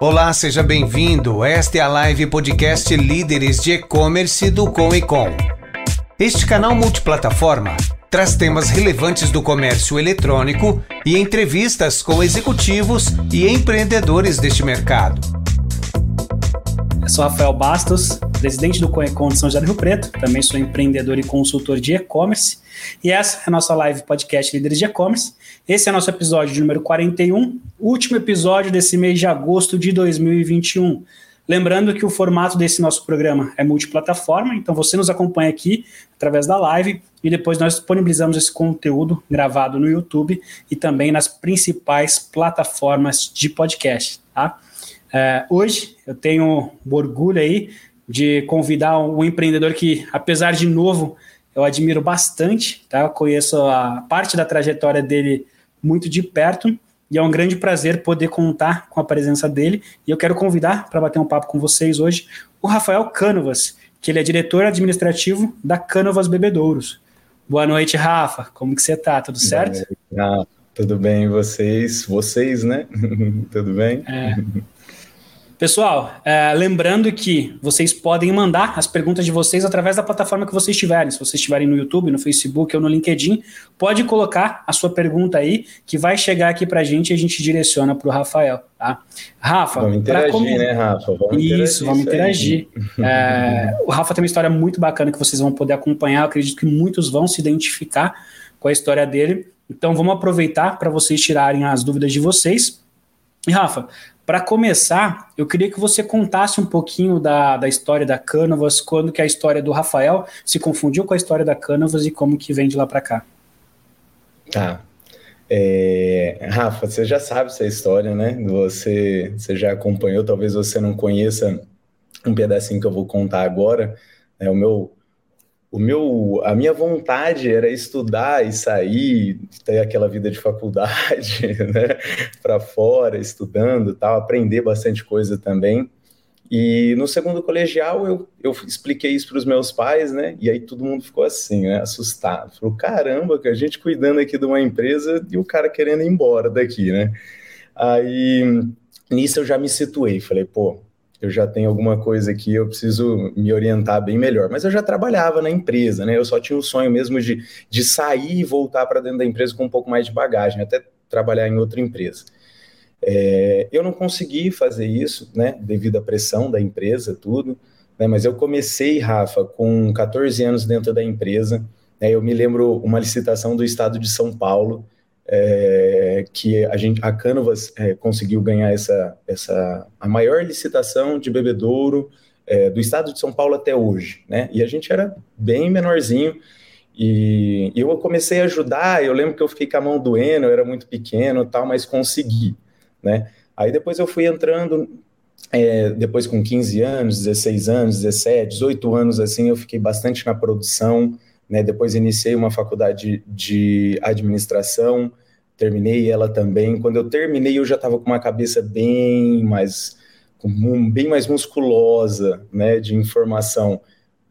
Olá, seja bem-vindo. Esta é a live podcast Líderes de E-Commerce do Com e Com. Este canal multiplataforma traz temas relevantes do comércio eletrônico e entrevistas com executivos e empreendedores deste mercado. Eu sou Rafael Bastos, presidente do Coecon de São José do Rio Preto, também sou empreendedor e consultor de e-commerce, e essa é a nossa live podcast Líderes de E-Commerce. Esse é o nosso episódio número 41, último episódio desse mês de agosto de 2021. Lembrando que o formato desse nosso programa é multiplataforma, então você nos acompanha aqui através da live e depois nós disponibilizamos esse conteúdo gravado no YouTube e também nas principais plataformas de podcast. Tá? É, hoje eu tenho orgulho aí de convidar um empreendedor que, apesar de novo, eu admiro bastante, tá? Eu conheço a parte da trajetória dele muito de perto e é um grande prazer poder contar com a presença dele. E eu quero convidar para bater um papo com vocês hoje o Rafael Canovas, que ele é diretor administrativo da Canovas Bebedouros. Boa noite, Rafa. Como que você tá? Tudo certo? Ah, tudo bem, vocês? Vocês, né? tudo bem? É. Pessoal, é, lembrando que vocês podem mandar as perguntas de vocês através da plataforma que vocês estiverem. Se vocês estiverem no YouTube, no Facebook ou no LinkedIn, pode colocar a sua pergunta aí, que vai chegar aqui para a gente e a gente direciona para o Rafael. Tá? Rafa, vamos interagir, como... né, Rafa? Vamos isso, vamos interagir. É, o Rafa tem uma história muito bacana que vocês vão poder acompanhar. Eu acredito que muitos vão se identificar com a história dele. Então, vamos aproveitar para vocês tirarem as dúvidas de vocês. E Rafa, para começar, eu queria que você contasse um pouquinho da, da história da Canvas, quando que a história do Rafael se confundiu com a história da Canvas e como que vem de lá para cá. Tá. É, Rafa, você já sabe essa história, né? Você, você já acompanhou, talvez você não conheça um pedacinho que eu vou contar agora. É, o meu o meu, a minha vontade era estudar e sair, ter aquela vida de faculdade, né, para fora, estudando, tal, aprender bastante coisa também. E no segundo colegial eu, eu expliquei isso para os meus pais, né? E aí todo mundo ficou assim, né? Assustado. Falou: caramba, que a gente cuidando aqui de uma empresa e o cara querendo ir embora daqui, né? Aí nisso eu já me situei. Falei: pô, eu já tenho alguma coisa aqui, eu preciso me orientar bem melhor. Mas eu já trabalhava na empresa, né? Eu só tinha o sonho mesmo de, de sair e voltar para dentro da empresa com um pouco mais de bagagem, até trabalhar em outra empresa. É, eu não consegui fazer isso, né? Devido à pressão da empresa, tudo. Né, mas eu comecei, Rafa, com 14 anos dentro da empresa. Né, eu me lembro uma licitação do estado de São Paulo é, que a gente, a Canvas é, conseguiu ganhar essa, essa a maior licitação de bebedouro é, do estado de São Paulo até hoje, né? E a gente era bem menorzinho e, e, eu comecei a ajudar. Eu lembro que eu fiquei com a mão doendo, eu era muito pequeno, tal, mas consegui, né? Aí depois eu fui entrando é, depois com 15 anos, 16 anos, 17, 18 anos, assim, eu fiquei bastante na produção, né? Depois iniciei uma faculdade de administração, terminei ela também. Quando eu terminei, eu já estava com uma cabeça bem mais bem mais musculosa, né, de informação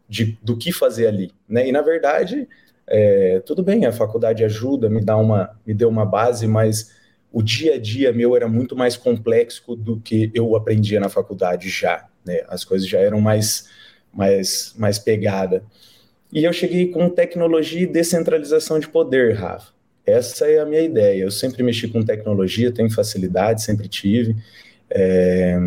de, do que fazer ali, né? E na verdade, é, tudo bem, a faculdade ajuda, me dá uma, me deu uma base, mas o dia a dia meu era muito mais complexo do que eu aprendia na faculdade já, né? As coisas já eram mais, mais, mais pegada. E eu cheguei com tecnologia e descentralização de poder, Rafa. Essa é a minha ideia. Eu sempre mexi com tecnologia, tenho facilidade, sempre tive. É,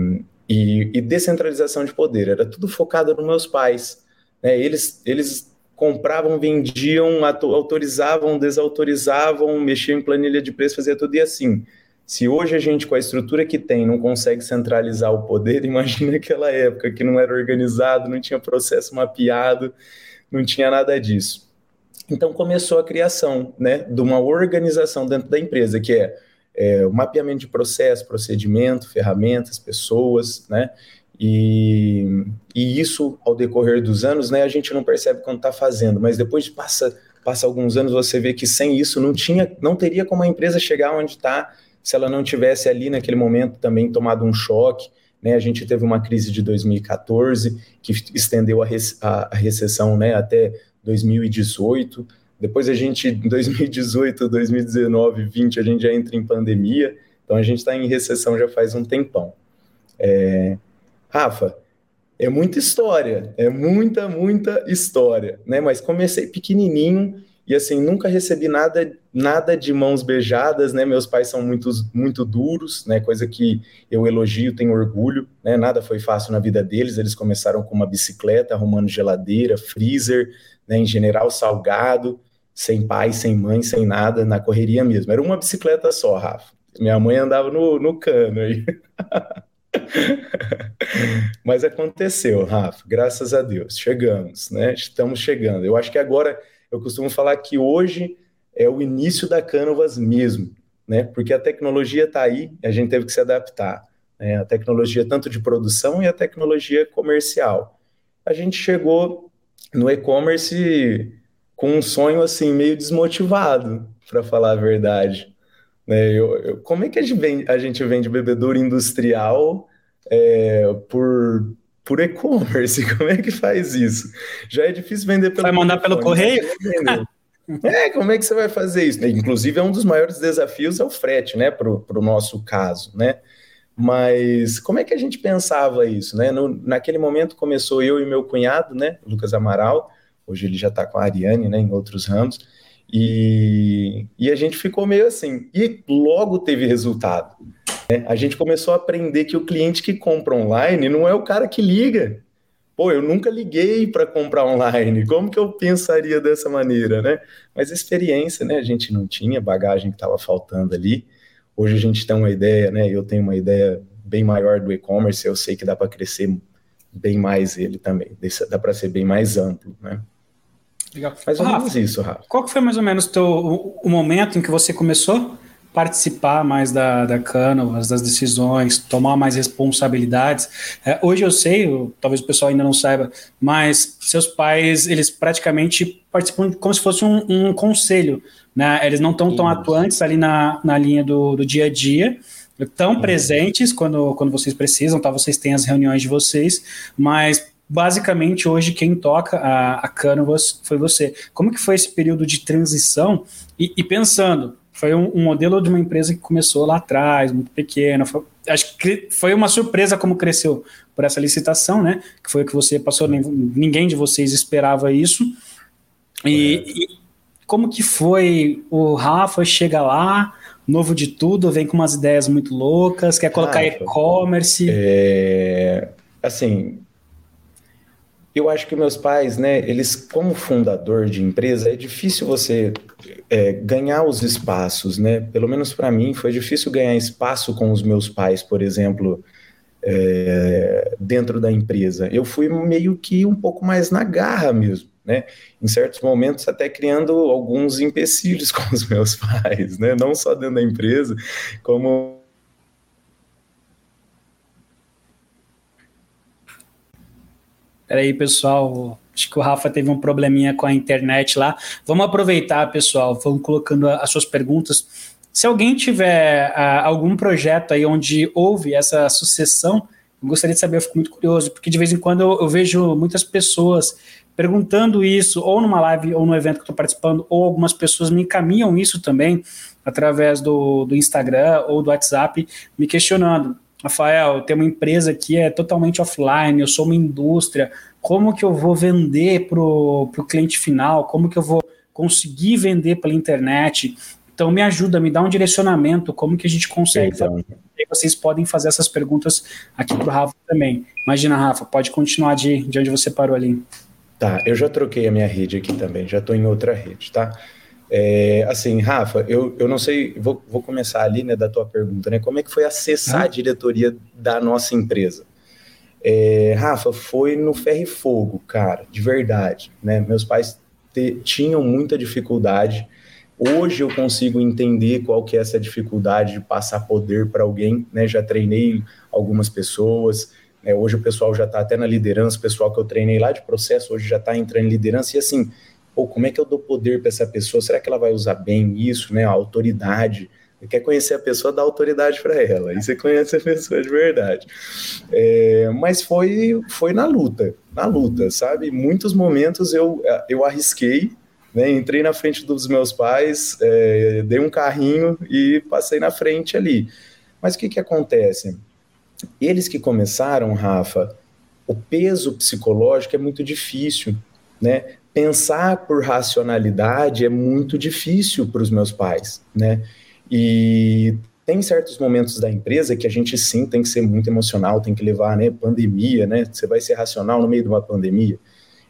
e, e, descentralização de poder. Era tudo focado nos meus pais. Né? Eles, eles compravam, vendiam, autorizavam, desautorizavam, mexiam em planilha de preço, fazia tudo e assim. Se hoje a gente, com a estrutura que tem, não consegue centralizar o poder, imagina aquela época que não era organizado, não tinha processo mapeado não tinha nada disso. Então começou a criação né, de uma organização dentro da empresa, que é, é o mapeamento de processo, procedimento, ferramentas, pessoas, né? E, e isso, ao decorrer dos anos, né, a gente não percebe quando está fazendo, mas depois passa, passa alguns anos, você vê que sem isso não tinha, não teria como a empresa chegar onde está se ela não tivesse ali naquele momento também tomado um choque, né, a gente teve uma crise de 2014 que estendeu a, a, recessão né, até 2018. Depois a gente, em 2018, 2019, 2020, a gente já entra em pandemia. Então a gente está em recessão já faz um tempão. É, Rafa, é muita história, é muita, muita história, né? Mas comecei pequenininho e assim nunca recebi nada, nada de mãos beijadas, né? Meus pais são muito, muito duros, né? Coisa que eu elogio, tenho orgulho, né? Nada foi fácil na vida deles. Eles começaram com uma bicicleta, arrumando geladeira, freezer, né? Em general salgado, sem pai, sem mãe, sem nada, na correria mesmo. Era uma bicicleta só, Rafa. Minha mãe andava no, no cano aí. Mas aconteceu, Rafa, graças a Deus, chegamos, né? Estamos chegando. Eu acho que agora, eu costumo falar que hoje é o início da Canvas mesmo, né? Porque a tecnologia está aí, a gente teve que se adaptar. Né? A tecnologia tanto de produção e a tecnologia comercial. A gente chegou no e-commerce com um sonho assim meio desmotivado, para falar a verdade. Né? Eu, eu, como é que a gente vende, a gente vende bebedouro industrial é, por, por e-commerce? Como é que faz isso? Já é difícil vender pelo Vai mandar pelo né? correio? É, como é que você vai fazer isso? Inclusive, é um dos maiores desafios é o frete, né, para o nosso caso, né? Mas como é que a gente pensava isso, né? No, naquele momento começou eu e meu cunhado, né, Lucas Amaral, hoje ele já está com a Ariane, né, em outros ramos, e, e a gente ficou meio assim. E logo teve resultado. Né? A gente começou a aprender que o cliente que compra online não é o cara que liga. Pô, eu nunca liguei para comprar online. Como que eu pensaria dessa maneira, né? Mas experiência, né? A gente não tinha bagagem que estava faltando ali. Hoje a gente tem uma ideia, né? Eu tenho uma ideia bem maior do e-commerce. Eu sei que dá para crescer bem mais ele também. Dá para ser bem mais amplo, né? Legal. Mais ou menos isso, Rafa. Qual que foi mais ou menos teu, o, o momento em que você começou participar mais da, da Canvas, das decisões, tomar mais responsabilidades? É, hoje eu sei, eu, talvez o pessoal ainda não saiba, mas seus pais, eles praticamente participam como se fosse um, um conselho, né? Eles não estão tão atuantes ali na, na linha do, do dia a dia, estão uhum. presentes quando, quando vocês precisam, tá? Vocês têm as reuniões de vocês, mas basicamente hoje quem toca a, a Canvas foi você. Como que foi esse período de transição? E, e pensando, foi um, um, modelo de uma empresa que começou lá atrás, muito pequena. Foi, acho que foi uma surpresa como cresceu por essa licitação, né? Que foi o que você passou, ninguém de vocês esperava isso. E, e como que foi? O Rafa chega lá, novo de tudo, vem com umas ideias muito loucas, quer colocar e-commerce. É, assim, eu acho que meus pais, né, eles, como fundador de empresa, é difícil você é, ganhar os espaços, né? Pelo menos para mim, foi difícil ganhar espaço com os meus pais, por exemplo, é, dentro da empresa. Eu fui meio que um pouco mais na garra mesmo, né? Em certos momentos, até criando alguns empecilhos com os meus pais, né? Não só dentro da empresa, como Peraí, pessoal. Acho que o Rafa teve um probleminha com a internet lá. Vamos aproveitar, pessoal. Vamos colocando as suas perguntas. Se alguém tiver uh, algum projeto aí onde houve essa sucessão, eu gostaria de saber, eu fico muito curioso, porque de vez em quando eu, eu vejo muitas pessoas perguntando isso, ou numa live, ou no evento que estou participando, ou algumas pessoas me encaminham isso também através do, do Instagram ou do WhatsApp, me questionando. Rafael, tem uma empresa que é totalmente offline, eu sou uma indústria, como que eu vou vender para o cliente final? Como que eu vou conseguir vender pela internet? Então me ajuda, me dá um direcionamento, como que a gente consegue então. fazer? Vocês podem fazer essas perguntas aqui para o Rafa também. Imagina, Rafa, pode continuar de, de onde você parou ali. Tá, eu já troquei a minha rede aqui também, já estou em outra rede, tá? É, assim, Rafa, eu, eu não sei, vou, vou começar ali, né, da tua pergunta, né? Como é que foi acessar a diretoria da nossa empresa? É, Rafa, foi no ferro e fogo, cara, de verdade, né? Meus pais te, tinham muita dificuldade. Hoje eu consigo entender qual que é essa dificuldade de passar poder para alguém, né? Já treinei algumas pessoas, né? hoje o pessoal já está até na liderança, o pessoal que eu treinei lá de processo hoje já está entrando em liderança e assim, pô, como é que eu dou poder para essa pessoa? Será que ela vai usar bem isso, né? A autoridade. Você quer conhecer a pessoa, dá autoridade para ela. E você conhece a pessoa de verdade. É, mas foi, foi na luta, na luta, sabe? Muitos momentos eu, eu arrisquei, né? Entrei na frente dos meus pais, é, dei um carrinho e passei na frente ali. Mas o que que acontece? eles que começaram, Rafa, o peso psicológico é muito difícil, né? Pensar por racionalidade é muito difícil para os meus pais, né? E tem certos momentos da empresa que a gente sim tem que ser muito emocional, tem que levar, né? Pandemia, né? Você vai ser racional no meio de uma pandemia.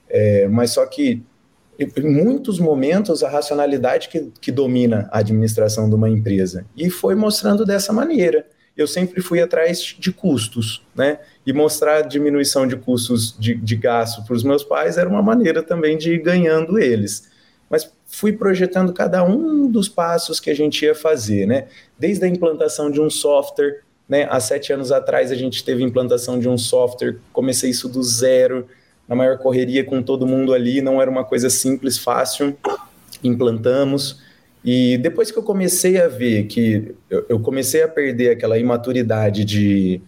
É, mas só que em muitos momentos a racionalidade que, que domina a administração de uma empresa. E foi mostrando dessa maneira eu sempre fui atrás de custos, né? E mostrar a diminuição de custos de, de gasto para os meus pais era uma maneira também de ir ganhando eles. Mas fui projetando cada um dos passos que a gente ia fazer, né? Desde a implantação de um software, né? Há sete anos atrás a gente teve implantação de um software, comecei isso do zero, na maior correria com todo mundo ali, não era uma coisa simples, fácil, implantamos. E depois que eu comecei a ver que eu, comecei a perder aquela imaturidade de,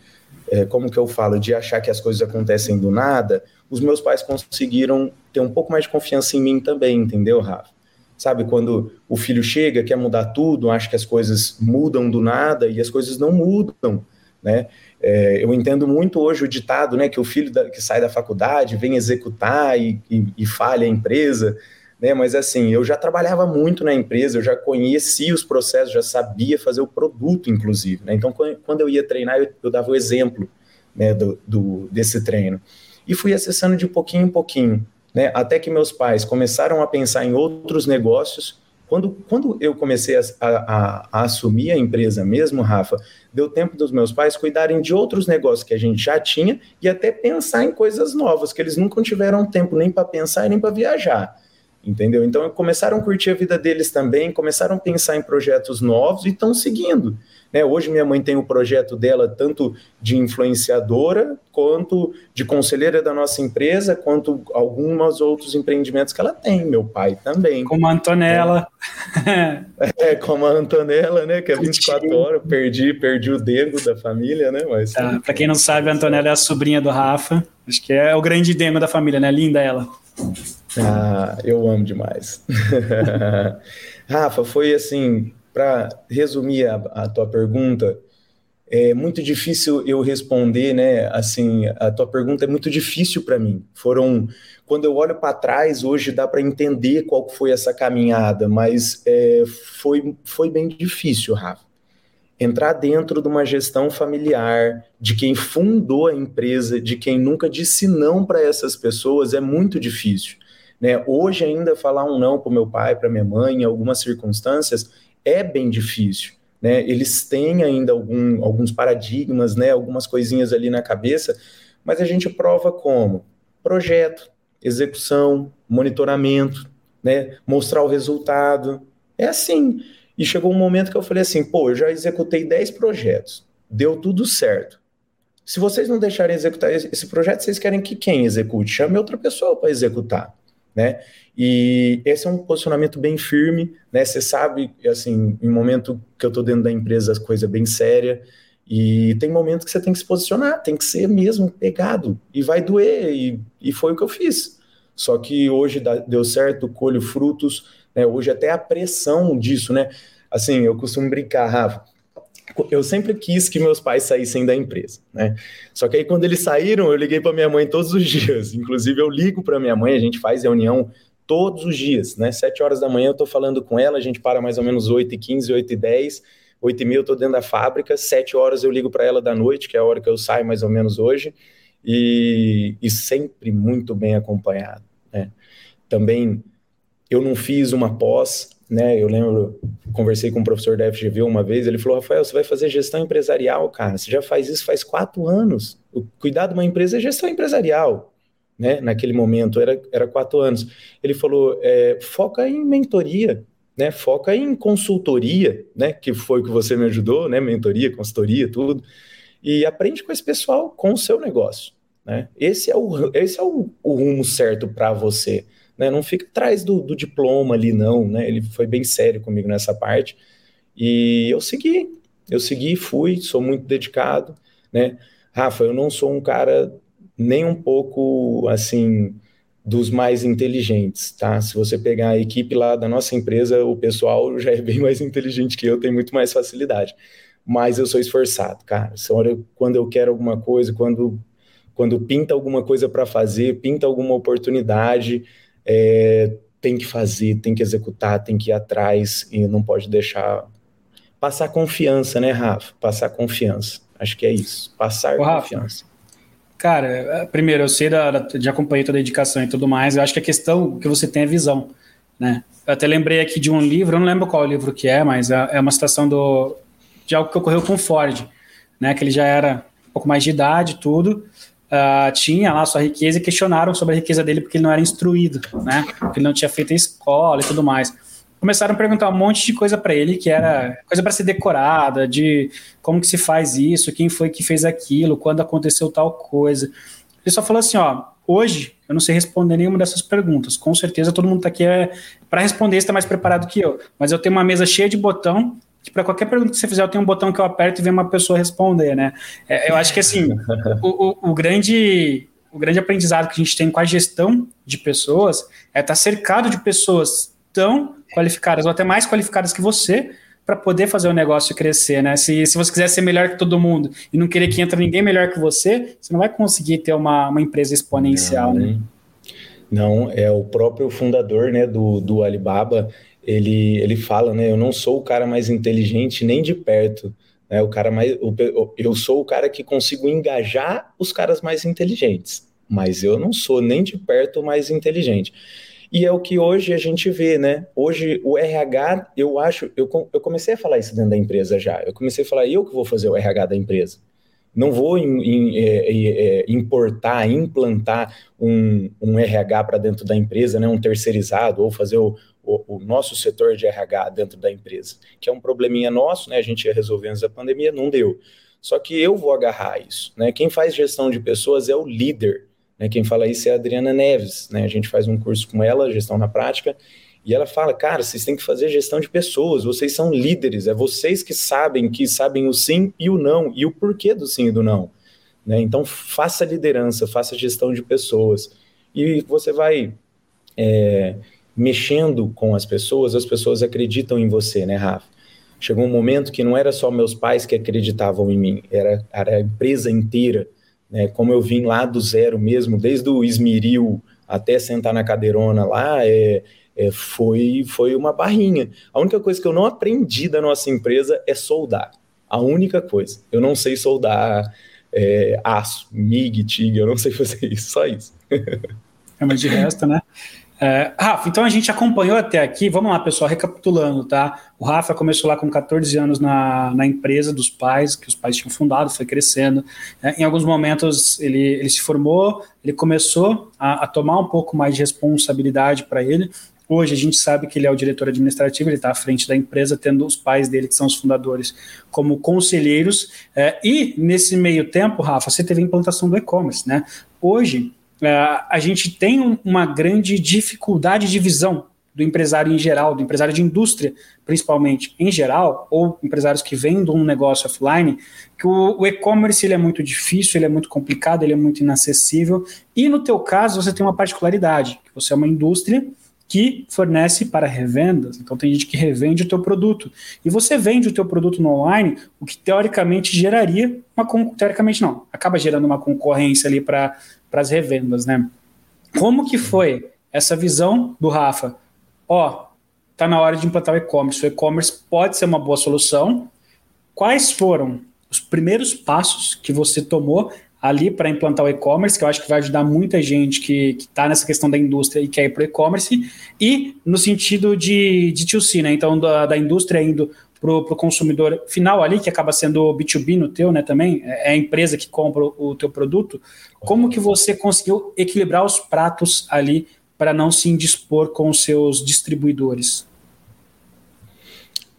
é, como que eu falo, de achar que as coisas acontecem do nada, os meus pais conseguiram ter um pouco mais de confiança em mim também, entendeu, Rafa? Sabe, quando o filho chega, quer mudar tudo, acha que as coisas mudam do nada e as coisas não mudam, né? É, eu entendo muito hoje o ditado, né, que o filho da, que sai da faculdade vem executar e, e, e falha a empresa né? Mas assim, eu já trabalhava muito na empresa, eu já conhecia os processos, já sabia fazer o produto, inclusive. Né? Então, quando eu ia treinar, eu, eu dava o exemplo né, do, do, desse treino. E fui acessando de pouquinho em pouquinho, né? Até que meus pais começaram a pensar em outros negócios. Quando, quando eu comecei a, a, a, assumir a empresa mesmo, Rafa, deu tempo dos meus pais cuidarem de outros negócios que a gente já tinha e até pensar em coisas novas, que eles nunca tiveram tempo nem para pensar nem para viajar entendeu? Então começaram a curtir a vida deles também, começaram a pensar em projetos novos e estão seguindo. Né? Hoje minha mãe tem o projeto dela tanto de influenciadora quanto de conselheira da nossa empresa, quanto alguns outros empreendimentos que ela tem. Meu pai também. Como a Antonella. É, como a Antonella, né? Que é 24 horas. Perdi, perdi o dedo da família, né? Mas. Tá, Para quem não sabe, a Antonella é a sobrinha do Rafa. Acho que é o grande demo da família, né? Linda ela. Ah, eu amo demais. Rafa, foi assim, para resumir a, a, tua pergunta, é muito difícil eu responder, né? Assim, a tua pergunta é muito difícil para mim. Foram, quando eu olho para trás, hoje dá para entender qual foi essa caminhada, mas é, foi, foi bem difícil, Rafa. Entrar dentro de uma gestão familiar, de quem fundou a empresa, de quem nunca disse não para essas pessoas, é muito difícil. Né? Hoje, ainda falar um não para meu pai, para minha mãe, em algumas circunstâncias, é bem difícil. Né? Eles têm ainda algum, alguns paradigmas, né? algumas coisinhas ali na cabeça, mas a gente prova como? Projeto, execução, monitoramento, né? mostrar o resultado. É assim. E chegou um momento que eu falei assim: pô, eu já executei 10 projetos, deu tudo certo. Se vocês não deixarem executar esse projeto, vocês querem que quem execute? Chame outra pessoa para executar né? E esse é um posicionamento bem firme, né? Você sabe, assim, em momento que eu estou dentro da empresa, as coisas bem séria, e tem momentos que você tem que se posicionar, tem que ser mesmo pegado, e vai doer, e, e foi o que eu fiz. Só que hoje deu certo, colho frutos, né? Hoje até a pressão disso, né? Assim, eu costumo brincar, Rafa, eu sempre quis que meus pais saíssem da empresa, né? Só que aí quando eles saíram, eu liguei para minha mãe todos os dias. Inclusive eu ligo para minha mãe, a gente faz reunião todos os dias, né? Sete horas da manhã eu estou falando com ela, a gente para mais ou menos 8 e 15, 8 e 10, 8 e meia eu estou dentro da fábrica, sete horas eu ligo para ela da noite, que é a hora que eu saio mais ou menos hoje, e, e sempre muito bem acompanhado, né? Também eu não fiz uma pós, né? Eu lembro, conversei com um professor da FGV uma vez, ele falou: Rafael, você vai fazer gestão empresarial, cara. Você já faz isso faz quatro anos. O cuidar de uma empresa é gestão empresarial, né? Naquele momento era, era quatro anos. Ele falou: é, foca em mentoria, né? Foca em consultoria, né? Que foi o que você me ajudou, né? Mentoria, consultoria, tudo. E aprende com esse pessoal com o seu negócio, né? Esse é o, esse é o, o rumo certo para você né? Não fica atrás do, do, diploma ali, não, né? Ele foi bem sério comigo nessa parte. E eu segui, eu segui, fui, sou muito dedicado, né? Rafa, eu não sou um cara nem um pouco, assim, dos mais inteligentes, tá? Se você pegar a equipe lá da nossa empresa, o pessoal já é bem mais inteligente que eu, tem muito mais facilidade. mas eu sou esforçado, cara. Quando eu quero alguma coisa, quando, quando pinta alguma coisa para fazer, pinta alguma oportunidade, é, tem que fazer, tem que executar, tem que ir atrás e não pode deixar passar confiança, né, Rafa? Passar confiança. Acho que é isso. Passar Ô, confiança. Rafa, cara, é, primeiro, eu sei da, de acompanhar toda a dedicação e tudo mais. Eu acho que a questão que você tem é visão, né? Eu até lembrei aqui de um livro, eu não lembro qual livro que é, mas é, é uma citação do, de algo que ocorreu com Ford, né? Que ele já era um pouco mais de idade, tudo. Uh, tinha lá sua riqueza e questionaram sobre a riqueza dele porque ele não era instruído, né? Porque ele não tinha feito a escola e tudo mais. Começaram a perguntar um monte de coisa para ele que era coisa para ser decorada, de como que se faz isso, quem foi que fez aquilo, quando aconteceu tal coisa. Ele só falou assim, ó, hoje eu não sei responder nenhuma dessas perguntas. Com certeza todo mundo está aqui é, para responder está mais preparado que eu. Mas eu tenho uma mesa cheia de botão que para qualquer pergunta que você fizer, eu tenho um botão que eu aperto e vem uma pessoa responder, né? É, eu acho que assim, o, o, o, grande o grande aprendizado que a gente tem com a gestão de pessoas é estar tá cercado de pessoas tão qualificadas ou até mais qualificadas que você para poder fazer o negócio crescer, né? Se, se você quiser ser melhor que todo mundo e não querer que entre ninguém melhor que você, você não vai conseguir ter uma, uma empresa exponencial, não, né? Não, é o próprio fundador, né, do, do Alibaba, ele, ele fala, né? Eu não sou o cara mais inteligente nem de perto. Né, o cara mais, eu sou o cara que consigo engajar os caras mais inteligentes, mas eu não sou nem de perto mais inteligente. E é o que hoje a gente vê, né? Hoje o RH, eu acho, eu, eu comecei a falar isso dentro da empresa já. Eu comecei a falar, eu que vou fazer o RH da empresa. Não vou in, in, é, é, importar, implantar um, um RH para dentro da empresa, né? um terceirizado, ou fazer o, o, o, nosso setor de RH dentro da empresa, que é um probleminha nosso, né? A gente ia resolver antes da pandemia, não deu. Só que eu vou agarrar isso, né? Quem faz gestão de pessoas é o líder. Né? Quem fala isso é a Adriana Neves, né? A gente faz um curso com ela, gestão na prática, e ela fala, cara, vocês têm que fazer gestão de pessoas, vocês são líderes, é vocês que sabem, que sabem o sim e o não, e o porquê do sim e do não. Né? Então, faça liderança, faça gestão de pessoas. E você vai é, mexendo com as pessoas, as pessoas acreditam em você, né, Rafa? Chegou um momento que não era só meus pais que acreditavam em mim, era, era a empresa inteira. Né? Como eu vim lá do zero mesmo, desde o esmeril até sentar na cadeirona lá, é, é, foi, foi uma barrinha. A única coisa que eu não aprendi da nossa empresa é soldar. A única coisa. Eu não sei soldar é, aço, MIG, TIG, eu não sei fazer isso, só isso. é, mas de resto, né? É, Rafa, então a gente acompanhou até aqui, vamos lá, pessoal, recapitulando, tá? O Rafa começou lá com 14 anos na, na empresa dos pais, que os pais tinham fundado, foi crescendo. É, em alguns momentos ele, ele se formou, ele começou a, a tomar um pouco mais de responsabilidade para ele. Hoje a gente sabe que ele é o diretor administrativo, ele está à frente da empresa, tendo os pais dele, que são os fundadores, como conselheiros. É, e nesse meio tempo, Rafa, você teve a implantação do e-commerce, né? Hoje a gente tem uma grande dificuldade de visão do empresário em geral, do empresário de indústria, principalmente em geral, ou empresários que vendem um negócio offline, que o, o e-commerce ele é muito difícil, ele é muito complicado, ele é muito inacessível. E no teu caso, você tem uma particularidade, que você é uma indústria que fornece para revendas. Então tem gente que revende o teu produto. E você vende o teu produto no online, o que teoricamente geraria uma teoricamente não, acaba gerando uma concorrência ali para para as revendas, né? Como que foi essa visão do Rafa? Ó, tá na hora de implantar o e-commerce. O e-commerce pode ser uma boa solução. Quais foram os primeiros passos que você tomou ali para implantar o e-commerce, que eu acho que vai ajudar muita gente que está nessa questão da indústria e quer ir para o e-commerce, e no sentido de, de 2C, né? Então, da, da indústria indo para o consumidor final ali, que acaba sendo o B2B no teu, né, também, é, é a empresa que compra o teu produto, como que você conseguiu equilibrar os pratos ali para não se indispor com os seus distribuidores?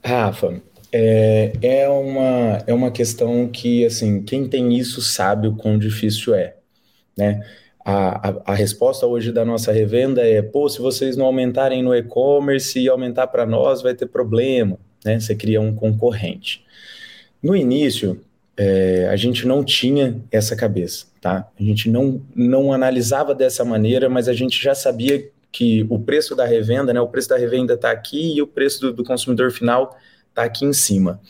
Rafa, é, é, uma, é uma questão que, assim, quem tem isso sabe o quão difícil é, né? A, a, a, resposta hoje da nossa revenda é: pô, se vocês não aumentarem no e-commerce e aumentar para nós, vai ter problema né? Você cria um concorrente. No início, é, a gente não tinha essa cabeça, tá? A gente não, não analisava dessa maneira, mas a gente já sabia que o preço da revenda, né? O preço da revenda está aqui e o preço do, do consumidor final está aqui em cima.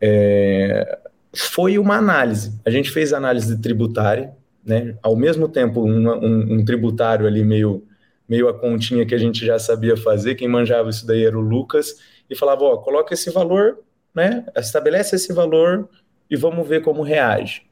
É, foi uma análise. A gente fez análise tributária, né? Ao mesmo tempo, um, um, um, tributário ali meio, meio a continha que a gente já sabia fazer, quem manjava isso daí era o Lucas, e falava, ó, coloca esse valor, né? Estabelece esse valor e vamos ver como reage.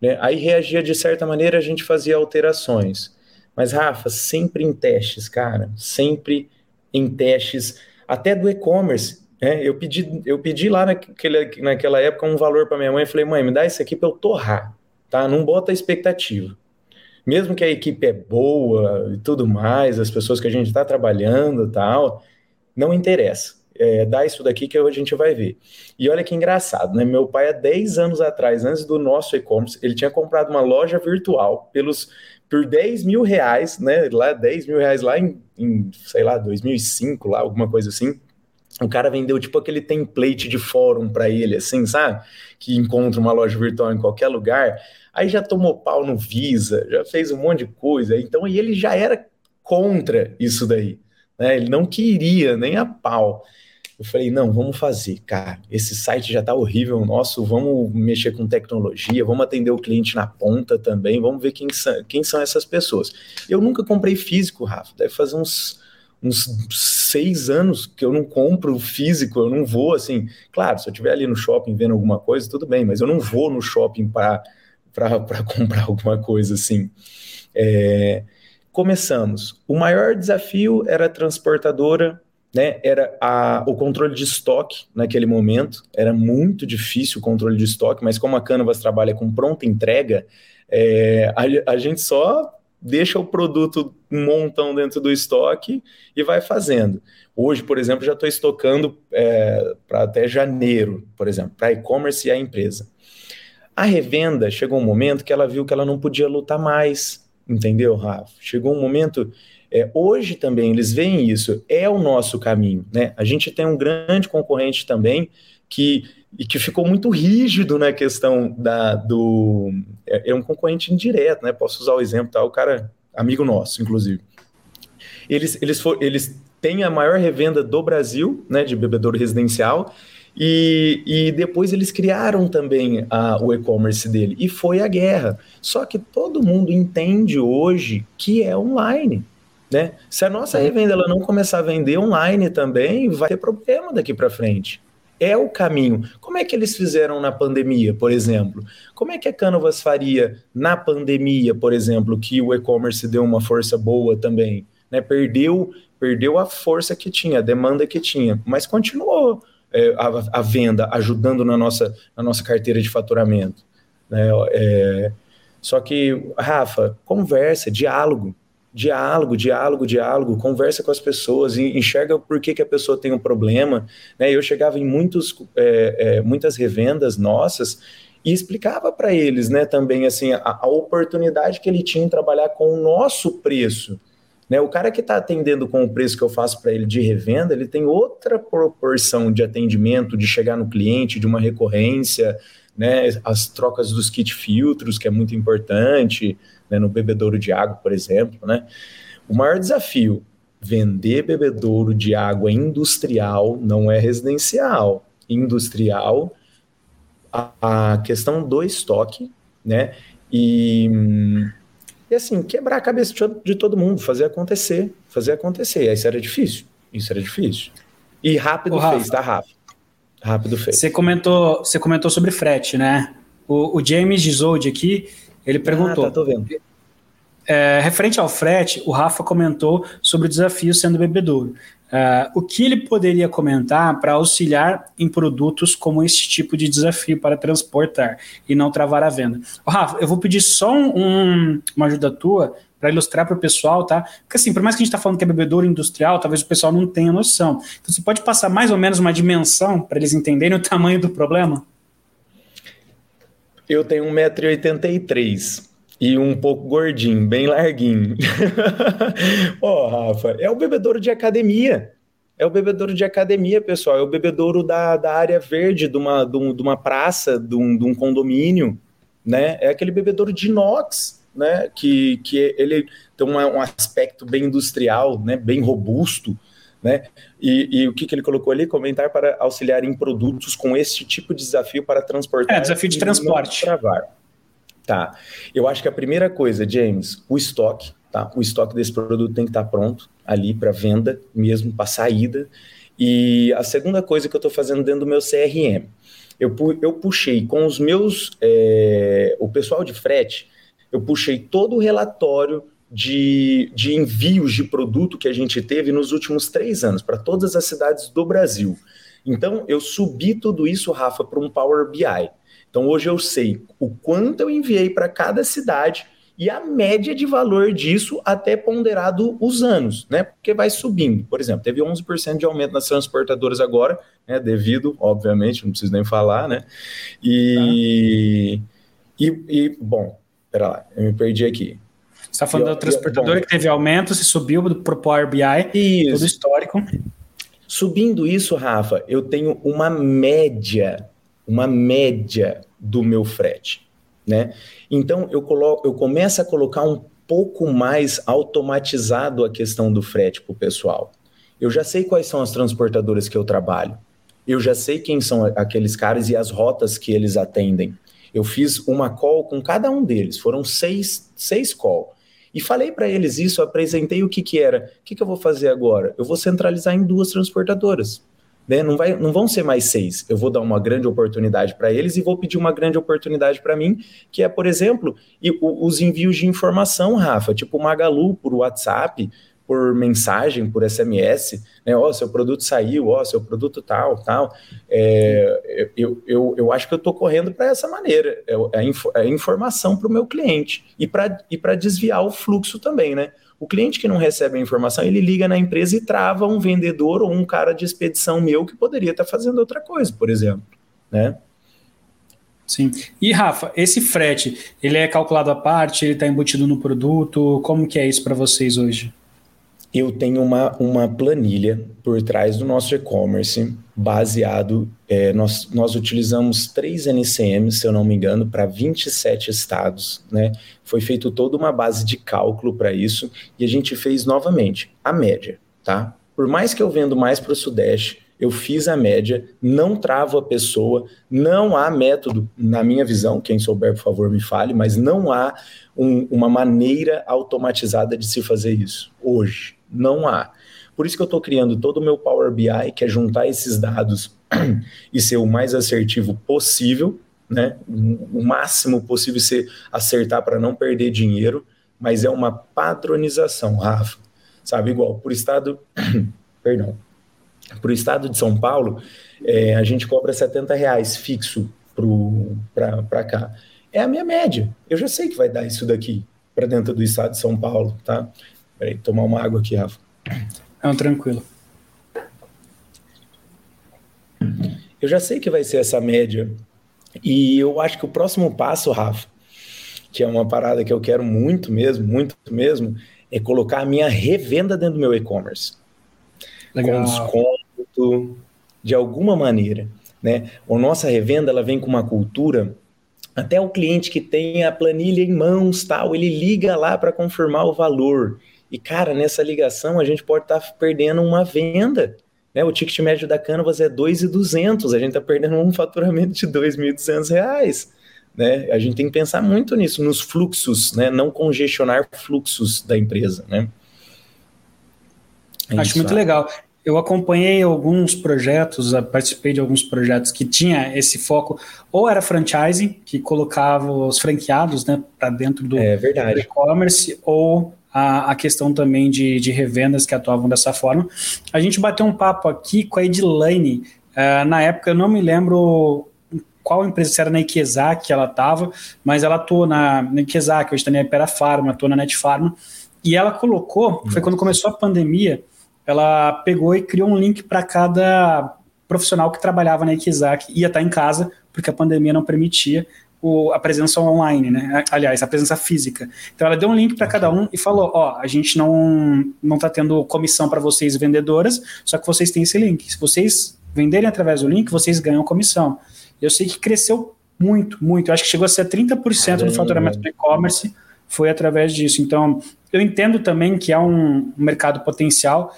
Né? Aí reagia de certa maneira, a gente fazia alterações. Mas, Rafa, sempre em testes, cara, sempre em testes, até do e-commerce. Né? Eu, pedi, eu pedi lá naquele, naquela época um valor para minha mãe, falei, mãe, me dá isso aqui para eu torrar, tá? Não bota expectativa. Mesmo que a equipe é boa e tudo mais, as pessoas que a gente está trabalhando tal, não interessa é, dá isso daqui que a gente vai ver. E olha que engraçado, né? Meu pai, há 10 anos atrás, antes do nosso e-commerce, ele tinha comprado uma loja virtual pelos por 10 mil reais, né? Lá, 10 mil reais lá em, em, sei lá, 2005, lá, alguma coisa assim. O cara vendeu tipo aquele template de fórum para ele, assim, sabe? Que encontra uma loja virtual em qualquer lugar. Aí já tomou pau no Visa, já fez um monte de coisa. Então, e ele já era contra isso daí. Né? Ele não queria nem a pau. Eu falei, não, vamos fazer, cara. Esse site já está horrível nosso, vamos mexer com tecnologia, vamos atender o cliente na ponta também, vamos ver quem são, quem são essas pessoas. Eu nunca comprei físico, Rafa, deve fazer uns, uns seis anos que eu não compro físico, eu não vou assim. Claro, se eu estiver ali no shopping vendo alguma coisa, tudo bem, mas eu não vou no shopping para comprar alguma coisa assim. É, começamos. O maior desafio era a transportadora né, era a, o controle de estoque naquele momento, era muito difícil o controle de estoque, mas como a Canvas trabalha com pronta entrega, é, a, a, gente só deixa o produto um montão dentro do estoque e vai fazendo. Hoje, por exemplo, já estou estocando é, para até janeiro, por exemplo, para e-commerce e a empresa. A revenda chegou um momento que ela viu que ela não podia lutar mais, entendeu, Rafa? Chegou um momento é, hoje também eles veem isso, é o nosso caminho. Né? A gente tem um grande concorrente também que, e que ficou muito rígido na questão da, do. É, é um concorrente indireto, né? Posso usar o exemplo, tá? O cara, amigo nosso, inclusive. Eles, eles, for, eles têm a maior revenda do Brasil, né, de bebedouro residencial, e, e, depois eles criaram também a, o e-commerce dele, e foi a guerra. Só que todo mundo entende hoje que é online. Né? Se a nossa revenda ela não começar a vender online também, vai ter problema daqui para frente. É o caminho. Como é que eles fizeram na pandemia, por exemplo? Como é que a Canvas faria na pandemia, por exemplo, que o e-commerce deu uma força boa também? Né? Perdeu, perdeu a força que tinha, a demanda que tinha, mas continuou é, a, a, venda ajudando na nossa, na nossa carteira de faturamento. Né? É, só que, Rafa, conversa, diálogo diálogo, diálogo, diálogo, conversa com as pessoas, enxerga por que, que a pessoa tem um problema. Né? Eu chegava em muitos, é, é, muitas revendas nossas e explicava para eles né, também assim, a, a, oportunidade que ele tinha em trabalhar com o nosso preço. Né? O cara que está atendendo com o preço que eu faço para ele de revenda, ele tem outra proporção de atendimento, de chegar no cliente, de uma recorrência, né? as trocas dos kit filtros, que é muito importante, né, no bebedouro de água, por exemplo, né? O maior desafio, vender bebedouro de água industrial, não é residencial. Industrial, a, a questão do estoque, né? E, e assim, quebrar a cabeça de todo mundo, fazer acontecer, fazer acontecer. Isso era difícil, isso era difícil. E rápido Ô, fez, tá, Rafa? Rápido fez. Você comentou, você comentou sobre frete, né? O, o James Gisoldi aqui, ele perguntou. Ah, tá, tô vendo. É, referente ao frete, o Rafa comentou sobre o desafio sendo bebedouro. Uh, o que ele poderia comentar para auxiliar em produtos como esse tipo de desafio para transportar e não travar a venda? Oh, Rafa, eu vou pedir só um, uma ajuda tua para ilustrar para o pessoal, tá? Porque assim, por mais que a gente está falando que é bebedouro industrial, talvez o pessoal não tenha noção. Então você pode passar mais ou menos uma dimensão para eles entenderem o tamanho do problema? Eu tenho 1,83m e um pouco gordinho, bem larguinho. Ó, oh, Rafa, é o bebedouro de academia. É o bebedouro de academia, pessoal. É o bebedouro da, da área verde de uma, de, um, de uma praça, de um, de um condomínio, né? É aquele bebedouro de inox, né? Que, que ele tem um, um aspecto bem industrial, né? Bem robusto, Né? E, e, o que, que ele colocou ali? Comentar para auxiliar em produtos com este tipo de desafio para transportar. É, desafio de transporte. Travar. Tá. Eu acho que a primeira coisa, James, o estoque, tá? O estoque desse produto tem que estar pronto ali para venda, mesmo para saída. E a segunda coisa que eu estou fazendo dentro do meu CRM, eu, eu puxei com os meus, é, o pessoal de frete, eu puxei todo o relatório de, de envios de produto que a gente teve nos últimos três anos para todas as cidades do Brasil. Então, eu subi tudo isso, Rafa, para um Power BI. Então, hoje eu sei o quanto eu enviei para cada cidade e a média de valor disso até ponderado os anos, né? Porque vai subindo. Por exemplo, teve 11% de aumento nas transportadoras agora, né? Devido, obviamente, não preciso nem falar, né? E, tá. e, e bom, pera lá, eu me perdi aqui. Você está falando e, da transportadora bom, que teve aumento, se subiu para o Power BI, isso. todo histórico. Subindo isso, Rafa, eu tenho uma média, uma média do meu frete, né? Então eu coloco, eu começo a colocar um pouco mais automatizado a questão do frete para o pessoal. Eu já sei quais são as transportadoras que eu trabalho. Eu já sei quem são aqueles caras e as rotas que eles atendem. Eu fiz uma call com cada um deles, foram seis, seis calls. E falei para eles isso, apresentei o que, que era. O que, que eu vou fazer agora? Eu vou centralizar em duas transportadoras. Né? Não, vai, não vão ser mais seis. Eu vou dar uma grande oportunidade para eles e vou pedir uma grande oportunidade para mim, que é, por exemplo, os envios de informação, Rafa, tipo Magalu por WhatsApp, por mensagem, por SMS, né? Ó, oh, seu produto saiu, ó, oh, seu produto tal, tal. É, eu, eu, eu acho que eu estou correndo para essa maneira. É, é, é informação para o meu cliente e para desviar o fluxo também, né? O cliente que não recebe a informação, ele liga na empresa e trava um vendedor ou um cara de expedição meu que poderia estar tá fazendo outra coisa, por exemplo, né? Sim. E Rafa, esse frete, ele é calculado à parte, ele está embutido no produto, como que é isso para vocês hoje? Eu tenho uma, uma planilha por trás do nosso e-commerce baseado. É, nós, nós utilizamos três NCMs, se eu não me engano, para 27 estados. Né? Foi feito toda uma base de cálculo para isso e a gente fez novamente a média. Tá? Por mais que eu vendo mais para o Sudeste, eu fiz a média, não travo a pessoa, não há método, na minha visão, quem souber, por favor, me fale, mas não há um, uma maneira automatizada de se fazer isso hoje. Não há. Por isso que eu estou criando todo o meu Power BI, que é juntar esses dados e ser o mais assertivo possível, né? O máximo possível ser acertar para não perder dinheiro, mas é uma padronização, Rafa. Sabe, igual, por estado, perdão, por estado de São Paulo, é, a gente cobra 70 reais fixo para cá. É a minha média. Eu já sei que vai dar isso daqui para dentro do estado de São Paulo, tá? Peraí, tomar uma água aqui, Rafa. Não, tranquilo. Eu já sei que vai ser essa média. E eu acho que o próximo passo, Rafa, que é uma parada que eu quero muito mesmo, muito mesmo, é colocar a minha revenda dentro do meu e-commerce. Com desconto, de alguma maneira. Né? A nossa revenda ela vem com uma cultura até o cliente que tem a planilha em mãos, tal, ele liga lá para confirmar o valor. E, cara, nessa ligação a gente pode estar tá perdendo uma venda. Né? O ticket médio da Canvas é 2,200, a gente está perdendo um faturamento de 2.200 reais. Né? A gente tem que pensar muito nisso, nos fluxos, né? não congestionar fluxos da empresa. Né? É Acho isso, muito legal. Eu acompanhei alguns projetos, participei de alguns projetos que tinha esse foco, ou era franchising, que colocava os franqueados né, para dentro do é e-commerce, ou a, a questão também de, de revendas que atuavam dessa forma. A gente bateu um papo aqui com a Edilane, uh, na época eu não me lembro qual empresa, se era na Ikezak que ela estava, mas ela atuou na, na Ikezak, hoje está na Ipera Pharma, atuou na Net Pharma, e ela colocou, foi quando começou a pandemia, ela pegou e criou um link para cada profissional que trabalhava na Ikezak, ia estar tá em casa, porque a pandemia não permitia, o, a presença online, né? Aliás, a presença física. Então ela deu um link para cada um e falou: ó, a gente não não está tendo comissão para vocês vendedoras, só que vocês têm esse link. Se vocês venderem através do link, vocês ganham comissão. Eu sei que cresceu muito, muito. Eu acho que chegou a ser 30% do faturamento do e-commerce foi através disso. Então, eu entendo também que há um mercado potencial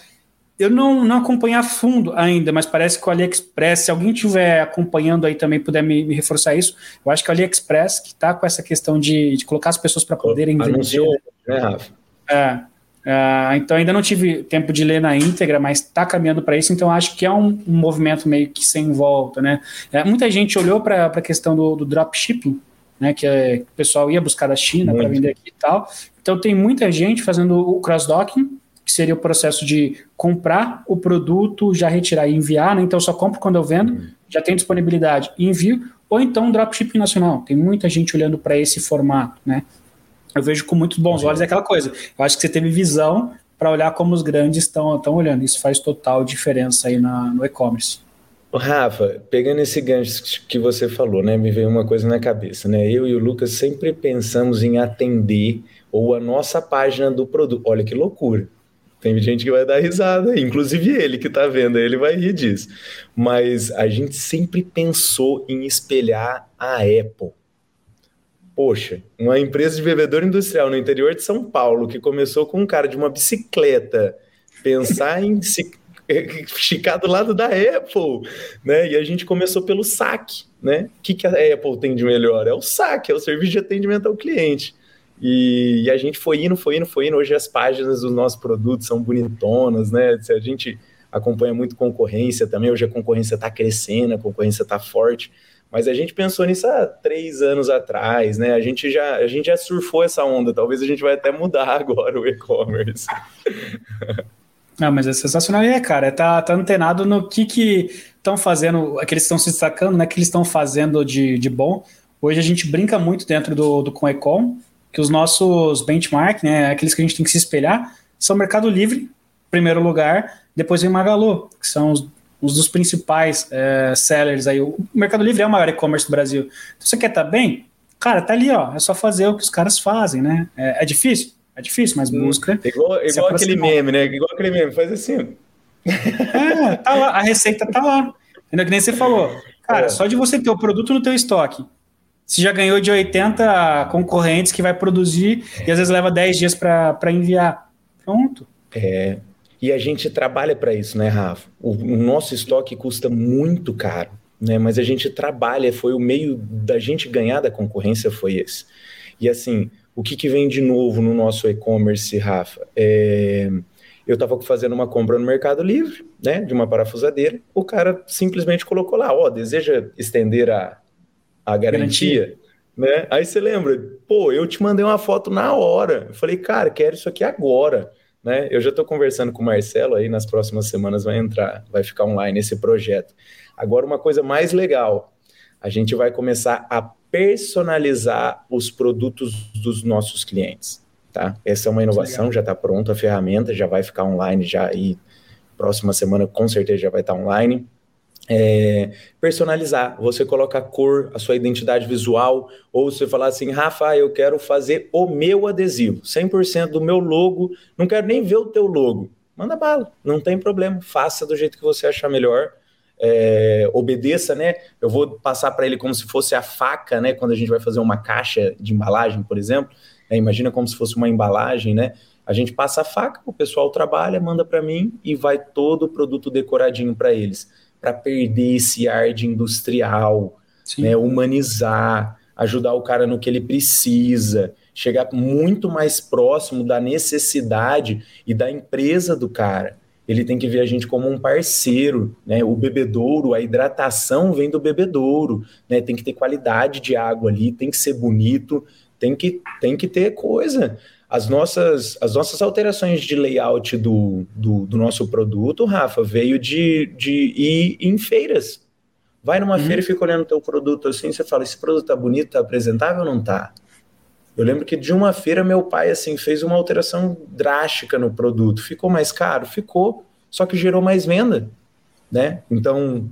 eu não, não acompanhei a fundo ainda, mas parece que o AliExpress, se alguém estiver acompanhando aí também puder me, me, reforçar isso, eu acho que o AliExpress que está com essa questão de, de colocar as pessoas para poderem Anunciou, vender. né, Rafa? É, é, então ainda não tive tempo de ler na íntegra, mas está caminhando para isso, então acho que é um, um, movimento meio que sem volta, né? É, muita gente olhou para a questão do, do dropshipping, né, que, é, o pessoal ia buscar da China para vender aqui e tal. Então tem muita gente fazendo o cross-docking, que seria o processo de comprar o produto, já retirar e enviar, né? Então só compro quando eu vendo, uhum. já tem disponibilidade e envio, ou então dropshipping nacional. Tem muita gente olhando para esse formato, né? Eu vejo com muitos bons olhos aquela coisa. Eu acho que você teve visão para olhar como os grandes estão olhando. Isso faz total diferença aí na, no e-commerce. Rafa, pegando esse gancho que você falou, né, me veio uma coisa na cabeça, né? Eu e o Lucas sempre pensamos em atender ou a nossa página do produto. Olha que loucura. Tem gente que vai dar risada, inclusive ele que está vendo, ele vai rir disso. Mas a gente sempre pensou em espelhar a Apple. Poxa, uma empresa de bebedouro industrial no interior de São Paulo que começou com um cara de uma bicicleta pensar em se ficar do lado da Apple, né? E a gente começou pelo saque, né? O que, que a Apple tem de melhor? É o saque, é o serviço de atendimento ao cliente. E, e, a gente foi indo, foi indo, foi indo. Hoje as páginas dos nossos produtos são bonitonas, né? A gente acompanha muito concorrência também. Hoje a concorrência está crescendo, a concorrência está forte. Mas a gente pensou nisso há três anos atrás, né? A gente já, a gente já surfou essa onda. Talvez a gente vai até mudar agora o e-commerce. Ah, mas é sensacional, é, cara. Tá, tá antenado no que que estão fazendo, que eles estão se destacando, né? Que eles estão fazendo de, de bom. Hoje a gente brinca muito dentro do, do Conecom, que os nossos benchmark, né? Aqueles que a gente tem que se espelhar, são Mercado Livre, primeiro lugar, depois vem Magalu, que são os, os dos principais é, sellers aí. O Mercado Livre é o maior e-commerce do Brasil. Então você quer estar tá bem? Cara, tá ali, ó. É só fazer o que os caras fazem, né? É, é difícil? É difícil, mas hum, busca. É igual, igual aquele meme, né? Igual aquele meme, faz assim. É, tá lá, a receita tá lá. Ainda que nem você falou. Cara, é. só de você ter o produto no teu estoque, você já ganhou de 80 concorrentes que vai produzir é. e às vezes leva 10 dias para enviar. Pronto. É. E a gente trabalha para isso, né, Rafa? O, o, nosso estoque custa muito caro, né? Mas a gente trabalha, foi o meio da gente ganhar da concorrência foi esse. E assim, o que, que vem de novo no nosso e-commerce, Rafa? É, eu estava fazendo uma compra no Mercado Livre, né, de uma parafusadeira, o cara simplesmente colocou lá, ó, oh, deseja estender a, a garantia, garantia, né? Aí você lembra, pô, eu te mandei uma foto na hora. Eu falei, cara, quero isso aqui agora, né? Eu já estou conversando com o Marcelo aí, nas próximas semanas vai entrar, vai ficar online esse projeto. Agora, uma coisa mais legal, a gente vai começar a personalizar os produtos dos nossos clientes. Tá? Essa é uma inovação, já está pronta a ferramenta, já vai ficar online já e próxima semana com certeza já vai estar tá online. É, personalizar, você coloca a cor, a sua identidade visual, ou você falar assim, Rafa, eu quero fazer o meu adesivo, 100% do meu logo, não quero nem ver o teu logo. Manda bala, não tem problema, faça do jeito que você achar melhor é, obedeça, né? Eu vou passar para ele como se fosse a faca, né? Quando a gente vai fazer uma caixa de embalagem, por exemplo, né? imagina como se fosse uma embalagem, né? A gente passa a faca, o pessoal trabalha, manda para mim e vai todo o produto decoradinho para eles, para perder esse ar de industrial, né? Humanizar, ajudar o cara no que ele precisa, chegar muito mais próximo da necessidade e da empresa do cara ele tem que ver a gente como um parceiro, né? O bebedouro, a hidratação vem do bebedouro, né? Tem que ter qualidade de água ali, tem que ser bonito, tem que, tem que ter coisa. As nossas, as nossas alterações de layout do, do, do nosso produto, Rafa, veio de, de ir em feiras. Vai numa uhum. feira e fica olhando o teu produto assim, você fala, esse produto tá bonito, tá apresentável ou não tá? Eu lembro que de uma feira meu pai assim fez uma alteração drástica no produto. Ficou mais caro? Ficou, só que gerou mais venda, né? Então,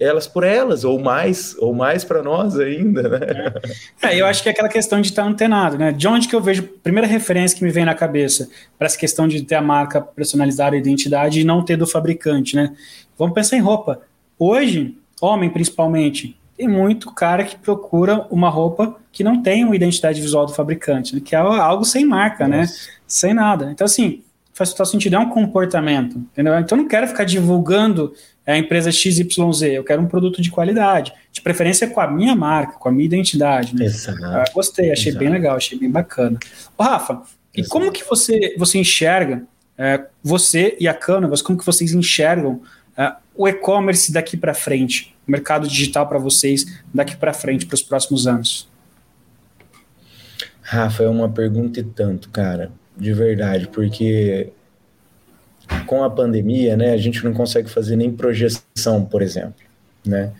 elas por elas, ou mais, ou mais para nós ainda, né? É, eu acho que é aquela questão de estar antenado, né? De onde que eu vejo, primeira referência que me vem na cabeça para essa questão de ter a marca personalizada, a identidade e não ter do fabricante, né? Vamos pensar em roupa. Hoje, homem principalmente, tem muito cara que procura uma roupa que não tem uma identidade visual do fabricante, né? que é algo sem marca, né? Nossa. né? Sem nada. Então, assim, faz total sentido, é um comportamento, entendeu? Então eu não quero ficar divulgando a empresa XYZ, eu quero um produto de qualidade, de preferência com a minha marca, com a minha identidade. Né? Exato. Ah, gostei, achei Exato. bem legal, achei bem bacana. Ô, Rafa, e Exato. como que você, você enxerga, é, você e a Canvas, como que vocês enxergam é, o e-commerce daqui para frente, o mercado digital para vocês daqui para frente, para os próximos anos? Rafa, é uma pergunta e tanto, cara de verdade, porque com a pandemia, né, a gente não consegue fazer nem projeção, por exemplo, né?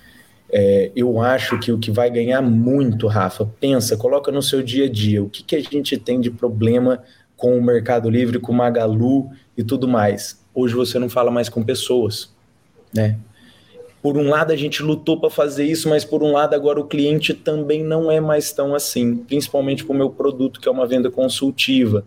É, eu acho que o que vai ganhar muito, Rafa, pensa, coloca no seu dia a dia, o que, que a gente tem de problema com o Mercado Livre, com o Magalu e tudo mais. Hoje você não fala mais com pessoas, né? Por um lado a gente lutou para fazer isso, mas por um lado agora o cliente também não é mais tão assim, principalmente para o meu produto que é uma venda consultiva.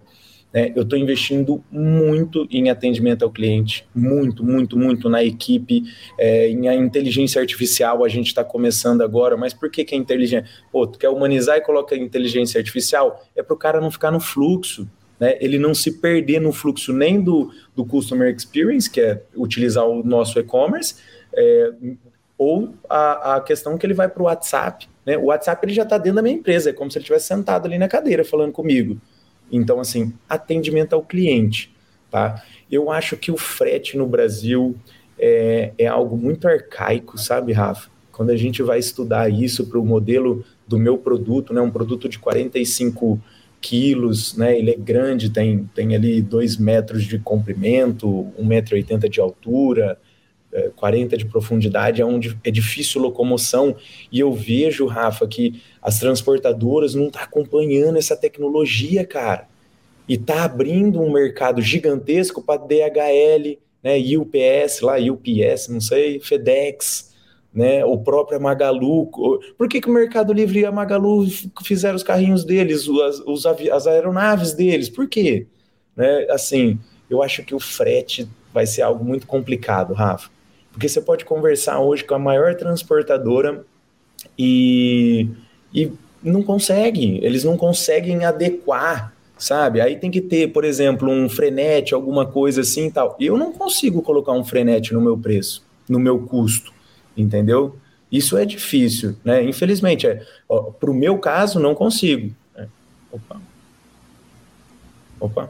Né? Eu estou investindo muito em atendimento ao cliente, muito, muito, muito na equipe, é, em a inteligência artificial. A gente está começando agora, mas por que, que é inteligente? Pô, tu quer humanizar e coloca inteligência artificial? É para o cara não ficar no fluxo. Né, ele não se perder no fluxo nem do, do Customer Experience, que é utilizar o nosso e-commerce, é, ou a, a questão que ele vai para o WhatsApp. Né? O WhatsApp ele já está dentro da minha empresa, é como se ele estivesse sentado ali na cadeira falando comigo. Então, assim, atendimento ao cliente, tá? Eu acho que o frete no Brasil é, é algo muito arcaico, sabe, Rafa? Quando a gente vai estudar isso para o modelo do meu produto, né, um produto de 45 quilos, né, ele é grande, tem, tem ali 2 metros de comprimento, 1,80m de altura, 40 é, de profundidade, é onde é difícil locomoção, e eu vejo, Rafa, que as transportadoras não estão tá acompanhando essa tecnologia, cara. E tá abrindo um mercado gigantesco para DHL, né, UPS lá, UPS, não sei, FedEx, né, o próprio Magalu. Por que, que o Mercado Livre e a Magalu fizeram os carrinhos deles, os, as aeronaves deles? Por quê? Né, assim, eu acho que o frete vai ser algo muito complicado, Rafa. Porque você pode conversar hoje com a maior transportadora e, e não consegue, eles não conseguem adequar, sabe? Aí tem que ter, por exemplo, um frenete, alguma coisa assim e tal. Eu não consigo colocar um frenete no meu preço, no meu custo, entendeu? Isso é difícil, né? Infelizmente, é, para o meu caso, não consigo. É, opa. Opa.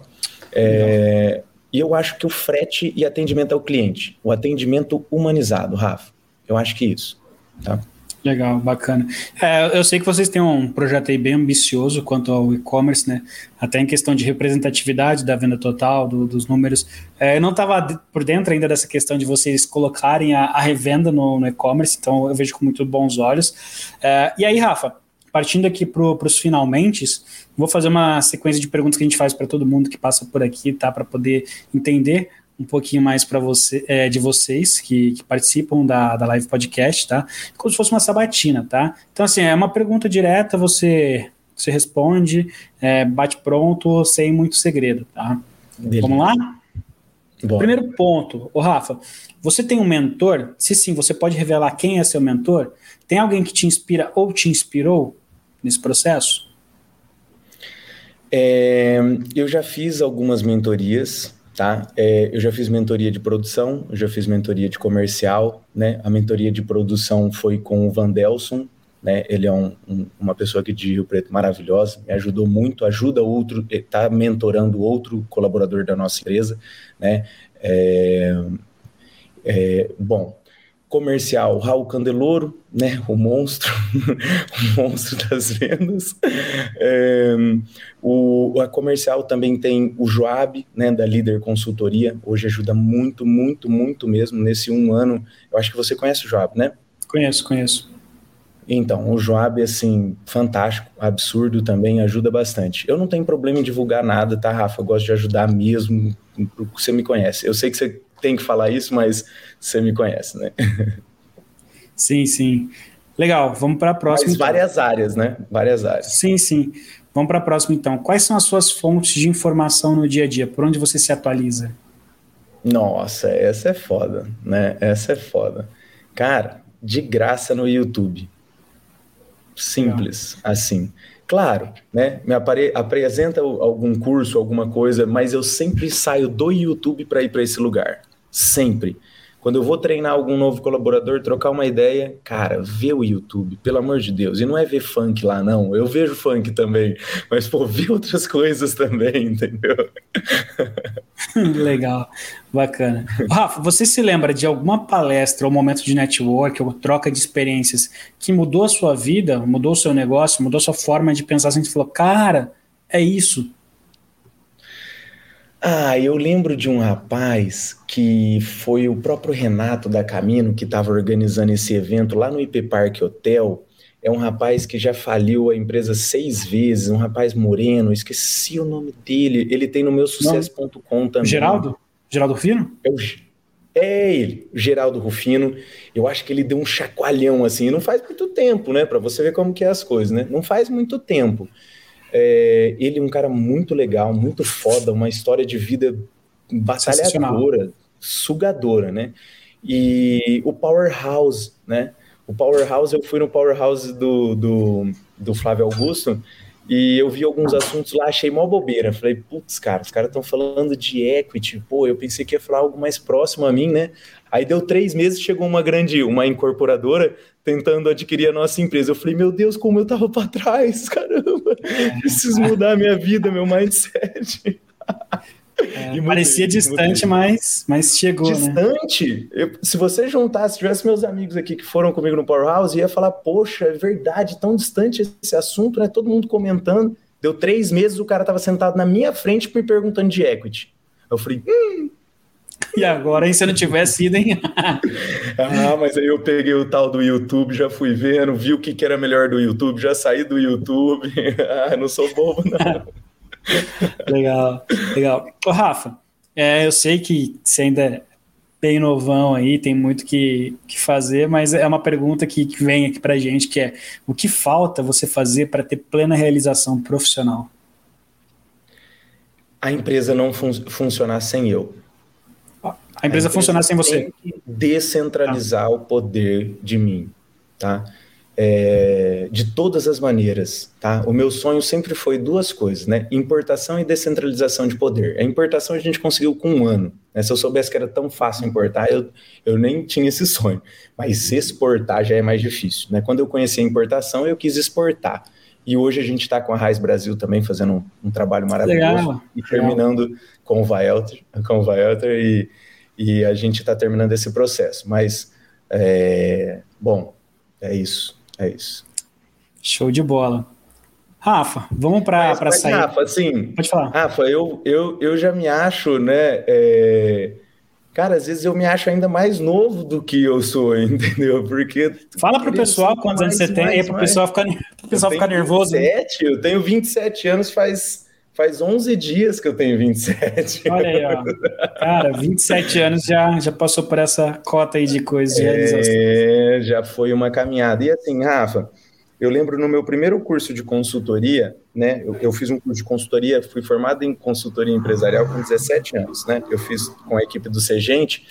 É, e eu acho que o frete e atendimento ao cliente, o atendimento humanizado, Rafa, eu acho que isso, tá? Legal, bacana. É, eu sei que vocês têm um projeto aí bem ambicioso quanto ao e-commerce, né? Até em questão de representatividade da venda total, do, dos números. É, eu não estava por dentro ainda dessa questão de vocês colocarem a, a revenda no, no e-commerce, então eu vejo com muito bons olhos. É, e aí, Rafa, partindo aqui para os finalmente, vou fazer uma sequência de perguntas que a gente faz para todo mundo que passa por aqui, tá? Para poder entender um pouquinho mais para você, é, de vocês que, que, participam da, da live podcast, tá? Como se fosse uma sabatina, tá? Então, assim, é uma pergunta direta, você, você responde, é, bate pronto, sem muito segredo, tá? Beleza. Vamos lá? Bom. Primeiro ponto, o Rafa, você tem um mentor? Se sim, você pode revelar quem é seu mentor? Tem alguém que te inspira ou te inspirou? Nesse processo? É, eu já fiz algumas mentorias, tá? É, eu já fiz mentoria de produção, eu já fiz mentoria de comercial, né? A mentoria de produção foi com o Vandelson, né? Ele é um, um, uma pessoa aqui de Rio Preto maravilhosa, me ajudou muito, ajuda outro, está mentorando outro colaborador da nossa empresa, né? É, é, bom, comercial, Raul Candeloro, né, o monstro, o monstro das vendas. É, o, a comercial também tem o Joab, né, da Líder Consultoria, hoje ajuda muito, muito, muito mesmo, nesse um ano, eu acho que você conhece o Joab, né? Conheço, conheço. Então, o Joab, assim, fantástico, absurdo também, ajuda bastante. Eu não tenho problema em divulgar nada, tá, Rafa? Eu gosto de ajudar mesmo, você me conhece. Eu sei que você tem que falar isso, mas você me conhece, né? Sim, sim. Legal, vamos para a próxima. Mas então. várias então. áreas, né? Várias áreas. Sim, sim. Vamos para a próxima então. Quais são as suas fontes de informação no dia a dia? Por onde você se atualiza? Nossa, essa é foda, né? Essa é foda. Cara, de graça no YouTube. Simples, Legal. assim. Claro, né? Me apare apresenta algum curso, alguma coisa, mas eu sempre saio do YouTube para ir para esse lugar. Sempre. Quando eu vou treinar algum novo colaborador, trocar uma ideia, cara, vê o YouTube, pelo amor de Deus. E não é ver funk lá, não. Eu vejo funk também, mas, pô, vê outras coisas também, entendeu? Legal, bacana. Rafa, você se lembra de alguma palestra ou momento de network ou troca de experiências que mudou a sua vida, mudou o seu negócio, mudou a sua forma de pensar? Assim, você falou, cara, é isso, ah, eu lembro de um rapaz que foi o próprio Renato da Camino que estava organizando esse evento lá no IP Park Hotel. É um rapaz que já faliu a empresa seis vezes, um rapaz moreno, esqueci o nome dele. Ele tem no meu sucesso.com também. Geraldo? Geraldo Rufino? É, é ele, Geraldo Rufino. Eu acho que ele deu um chacoalhão assim, não faz muito tempo, né? Para você ver como que é as coisas, né? Não faz muito tempo. É, ele é um cara muito legal, muito foda, uma história de vida batalhadora, sugadora, né? E o Powerhouse, né? O Powerhouse, eu fui no Powerhouse do, do, do Flávio Augusto e eu vi alguns assuntos lá, achei mó bobeira. Falei, putz, cara, os caras estão falando de equity, pô, eu pensei que ia falar algo mais próximo a mim, né? Aí deu três meses, chegou uma grande, uma incorporadora tentando adquirir a nossa empresa. Eu falei, meu Deus, como eu tava para trás, caramba, preciso mudar a minha vida, meu mindset. É, parecia distante, mas, mas chegou. Né? Distante? Né? Eu, se você juntar, se tivesse meus amigos aqui que foram comigo no Powerhouse, ia falar: Poxa, é verdade, tão distante esse assunto, né? Todo mundo comentando. Deu três meses, o cara tava sentado na minha frente me perguntando de equity. Eu falei: Hum, e agora, hein, se eu não tivesse ido, hein? ah, mas aí eu peguei o tal do YouTube, já fui vendo, vi o que, que era melhor do YouTube, já saí do YouTube. ah, não sou bobo, não. legal, legal. Ô, Rafa, é, eu sei que você ainda é bem novão aí, tem muito que, que fazer, mas é uma pergunta que, que vem aqui pra gente, que é o que falta você fazer para ter plena realização profissional? A empresa não fun funcionar sem eu. A empresa, a funcionar sem você. descentralizar ah. o poder de mim, tá? É, de todas as maneiras, tá? O meu sonho sempre foi duas coisas, né? Importação e descentralização de poder. A importação a gente conseguiu com um ano. Né? Se eu soubesse que era tão fácil importar, eu, eu nem tinha esse sonho. Mas exportar já é mais difícil, né? Quando eu conheci a importação, eu quis exportar. E hoje a gente está com a Raiz Brasil também fazendo um, um trabalho maravilhoso Legal. e terminando Legal. com o Vaelter, com o Vaelter e e a gente está terminando esse processo. Mas, é, bom, é isso, é isso. Show de bola. Rafa, vamos para sair. Rafa, assim, pode falar. Rafa, eu, eu, eu já me acho, né? É, cara, às vezes eu me acho ainda mais novo do que eu sou, entendeu? Porque. Fala para o pessoal quantos anos você tem, aí para o pessoal ficar, pessoal ficar nervoso. 27, eu tenho 27 anos faz Faz 11 dias que eu tenho 27. Olha aí, ó. Cara, 27 anos já, já passou por essa cota aí de coisas de realização. É, já foi uma caminhada. E assim, Rafa, eu lembro no meu primeiro curso de consultoria, né? Eu, eu, fiz um curso de consultoria, fui formado em consultoria empresarial com 17 anos, né? Eu fiz com a equipe do Segente.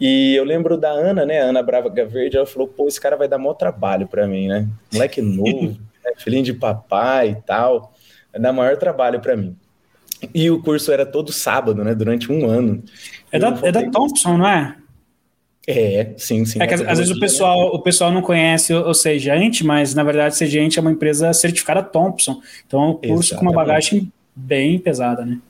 E eu lembro da Ana, né? Ana Brava Verde, ela falou: pô, esse cara vai dar maior trabalho para mim, né? Moleque novo, né? filhinho de papai e tal dá maior trabalho para mim. E o curso era todo sábado, né? Durante um ano. É da, é da Thompson, não é? É, sim, sim. É que às vezes o pessoal, o pessoal não conhece o Segente, mas na verdade Segente é uma empresa certificada Thompson. Então é um curso Exatamente. com uma bagagem bem pesada, né?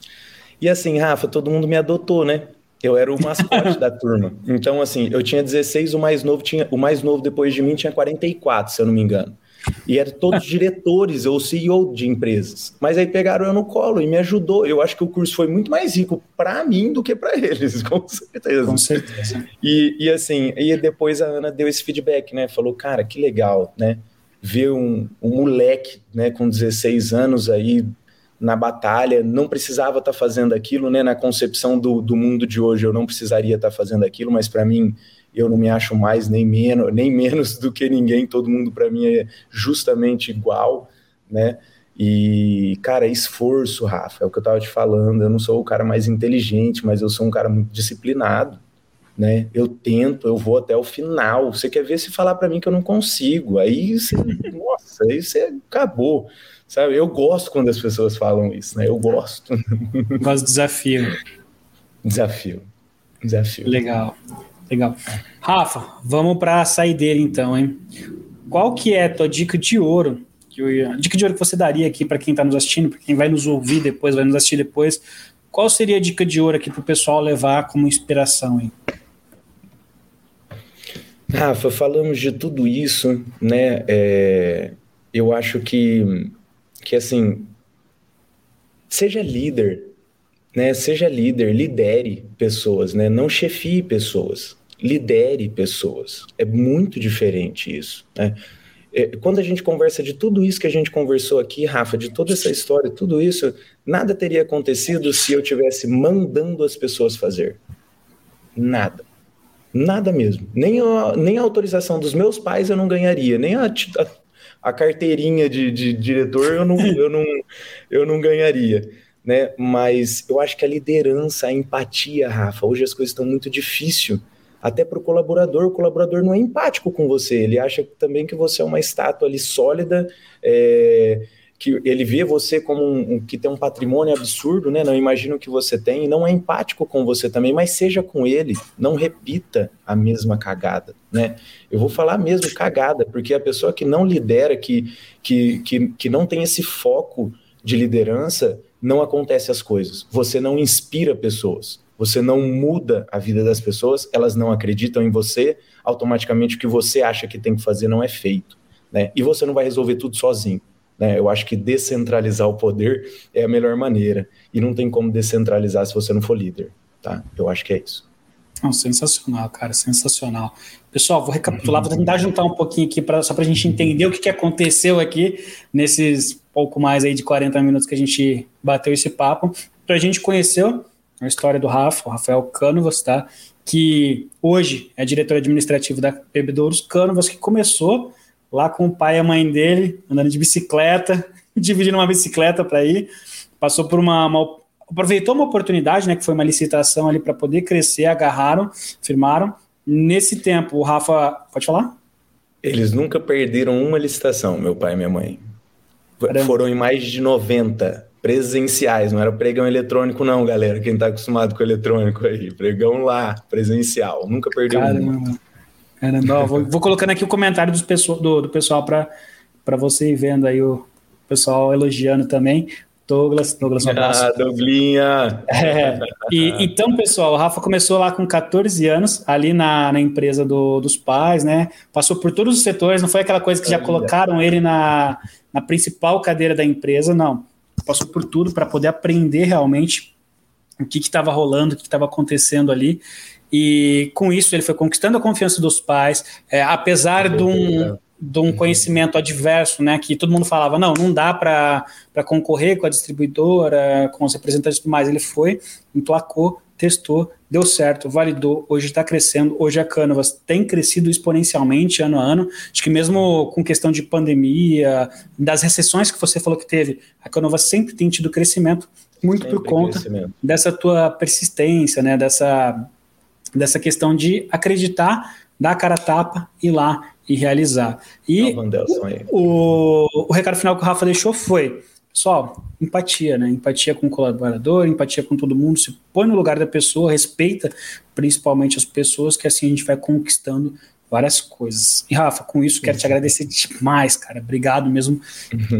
E assim, Rafa, todo mundo me adotou, né? Eu era o mascote da turma. Então, assim, eu tinha 16, o mais novo tinha, o mais novo depois de mim tinha 44, se eu não me engano. E eram todos diretores ou CEO de empresas. Mas aí pegaram eu no colo e me ajudou. Eu acho que o curso foi muito mais rico para mim do que para eles, com certeza. Com certeza. E, e assim, e depois a Ana deu esse feedback, né? Falou, cara, que legal, né? Ver um, um moleque, né, com 16 anos aí na batalha, não precisava estar tá fazendo aquilo, né? Na concepção do, do mundo de hoje, eu não precisaria estar tá fazendo aquilo, mas para mim eu não me acho mais nem menos, nem menos do que ninguém, todo mundo para mim é justamente igual, né? E, cara, esforço, Rafa, é o que eu tava te falando. Eu não sou o cara mais inteligente, mas eu sou um cara muito disciplinado, né? Eu tento, eu vou até o final. Você quer ver se falar para mim que eu não consigo? Aí você, nossa, aí você acabou, sabe? Eu gosto quando as pessoas falam isso, né? Eu gosto. Gosto do desafio. Desafio. Desafio. Legal. Legal. Rafa, vamos para a saideira então, hein? Qual que é a tua dica de ouro? Que eu, a dica de ouro que você daria aqui para quem está nos assistindo, para quem vai nos ouvir depois, vai nos assistir depois. Qual seria a dica de ouro aqui para o pessoal levar como inspiração, hein? Rafa, falamos de tudo isso, né? É, eu acho que, que assim, seja líder, né? Seja líder, lidere pessoas, né? Não chefie pessoas, lidere pessoas. É muito diferente isso, né? É, quando a gente conversa de tudo isso que a gente conversou aqui, Rafa, de toda essa história, tudo isso, nada teria acontecido se eu tivesse mandando as pessoas fazer. Nada. Nada mesmo. Nem a, nem a autorização dos meus pais eu não ganharia, nem a, a, a carteirinha de, de, diretor eu não, eu, não, eu não ganharia. Né? Mas eu acho que a liderança, a empatia, Rafa, hoje as coisas estão muito difíceis. Até para o colaborador, o colaborador não é empático com você, ele acha também que você é uma estátua ali sólida, é, que ele vê você como um, um, que tem um patrimônio absurdo, né? Não imagina o que você tem e não é empático com você também, mas seja com ele, não repita a mesma cagada, né? Eu vou falar mesmo cagada, porque a pessoa que não lidera, que, que, que, que não tem esse foco de liderança, não acontece as coisas. Você não inspira pessoas, você não muda a vida das pessoas, elas não acreditam em você, automaticamente o que você acha que tem que fazer não é feito, né? E você não vai resolver tudo sozinho. Né? Eu acho que descentralizar o poder é a melhor maneira. E não tem como descentralizar se você não for líder. Tá? Eu acho que é isso. Não, sensacional, cara, sensacional. Pessoal, vou recapitular, vou tentar juntar um pouquinho aqui pra, só para a gente entender o que, que aconteceu aqui nesses pouco mais aí de 40 minutos que a gente bateu esse papo. Para a gente conhecer a história do Rafa, o Rafael Canovas, tá? que hoje é diretor administrativo da Bebedouros Canovas, que começou lá com o pai e a mãe dele, andando de bicicleta, dividindo uma bicicleta para ir. Passou por uma, uma, aproveitou uma oportunidade, né, que foi uma licitação ali para poder crescer, agarraram, firmaram. Nesse tempo, o Rafa, pode falar? Eles nunca perderam uma licitação, meu pai e minha mãe. Caramba. Foram em mais de 90 presenciais, não era pregão eletrônico não, galera, quem está acostumado com eletrônico aí, pregão lá, presencial, nunca perdeu Caramba. Caramba, vou, vou, colocando aqui o comentário do, do pessoal para você ir vendo aí o pessoal elogiando também. Douglas, Douglas, um abraço. Ah, Douglinha! É, e, então, pessoal, o Rafa começou lá com 14 anos, ali na, na empresa do, dos pais, né? Passou por todos os setores, não foi aquela coisa que já colocaram ele na, na principal cadeira da empresa, não. Passou por tudo para poder aprender realmente o que estava rolando, o que estava acontecendo ali. E com isso ele foi conquistando a confiança dos pais, é, apesar de um, de um conhecimento adverso, né? Que todo mundo falava, não, não dá para concorrer com a distribuidora, com os representantes e tudo mais. Ele foi, emplacou, testou, deu certo, validou, hoje está crescendo, hoje a Canvas tem crescido exponencialmente ano a ano, acho que mesmo com questão de pandemia, das recessões que você falou que teve, a Canvas sempre tem tido crescimento, muito sempre por conta dessa tua persistência, né, dessa dessa questão de acreditar, dar a cara a tapa, ir lá e realizar. E o, o, o recado final que o Rafa deixou foi: pessoal, empatia, né? Empatia com o colaborador, empatia com todo mundo, se põe no lugar da pessoa, respeita principalmente as pessoas, que assim a gente vai conquistando várias coisas. E Rafa, com isso quero te agradecer demais, cara. Obrigado mesmo.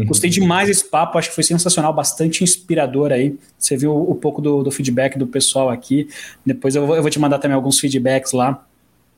Gostei demais desse papo, acho que foi sensacional, bastante inspirador aí. Você viu um pouco do, do feedback do pessoal aqui. Depois eu vou, eu vou, te mandar também alguns feedbacks lá.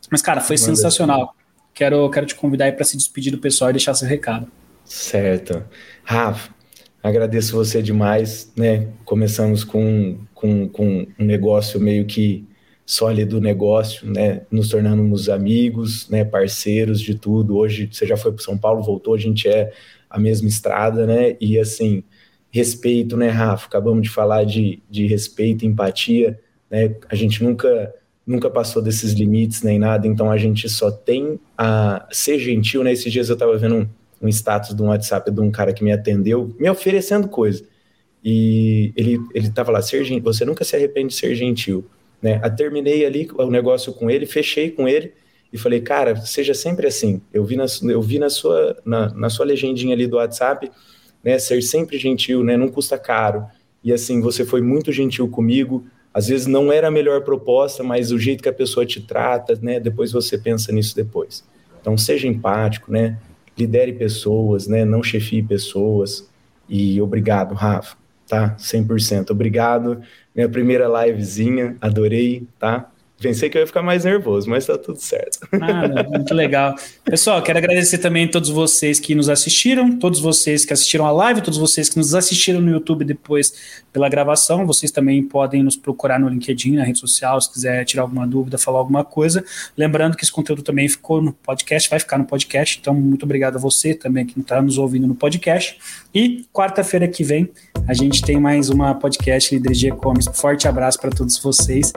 Mas, cara, foi Manda sensacional. Quero, quero te convidar para se despedir do pessoal e deixar seu recado. Certo. Rafa, agradeço você demais, né? Começamos com, com, com um negócio meio que sólido negócio, né? Nos tornamos amigos, né? Parceiros de tudo. Hoje você já foi para São Paulo, voltou, a gente é a mesma estrada, né? E assim, respeito, né, Rafa? Acabamos de falar de, de respeito, empatia, né? A gente nunca nunca passou desses limites nem nada, então a gente só tem a ser gentil, né? Esses dias eu estava vendo um, um status de um WhatsApp de um cara que me atendeu, me oferecendo coisa. E ele ele tava lá, ser você nunca se arrepende de ser gentil. Né? Eu terminei ali o negócio com ele, fechei com ele e falei, cara, seja sempre assim. Eu vi na, eu vi na, sua, na, na sua legendinha ali do WhatsApp né? Ser sempre gentil, né? Não custa caro. E assim, você foi muito gentil comigo. Às vezes não era a melhor proposta, mas o jeito que a pessoa te trata, né? Depois você pensa nisso depois. Então seja empático, né? Lidere pessoas, né? Não chefie pessoas. E obrigado, Rafa, tá? 100%. Obrigado. Minha primeira livezinha, adorei, tá? Pensei que eu ia ficar mais nervoso, mas tá tudo certo. Nada, muito legal. Pessoal, quero agradecer também a todos vocês que nos assistiram, todos vocês que assistiram a live, todos vocês que nos assistiram no YouTube depois pela gravação. Vocês também podem nos procurar no LinkedIn, na rede social, se quiser tirar alguma dúvida, falar alguma coisa. Lembrando que esse conteúdo também ficou no podcast, vai ficar no podcast. Então, muito obrigado a você também que está nos ouvindo no podcast. E quarta-feira que vem a gente tem mais uma podcast Líderes de E-Commerce. Forte abraço para todos vocês.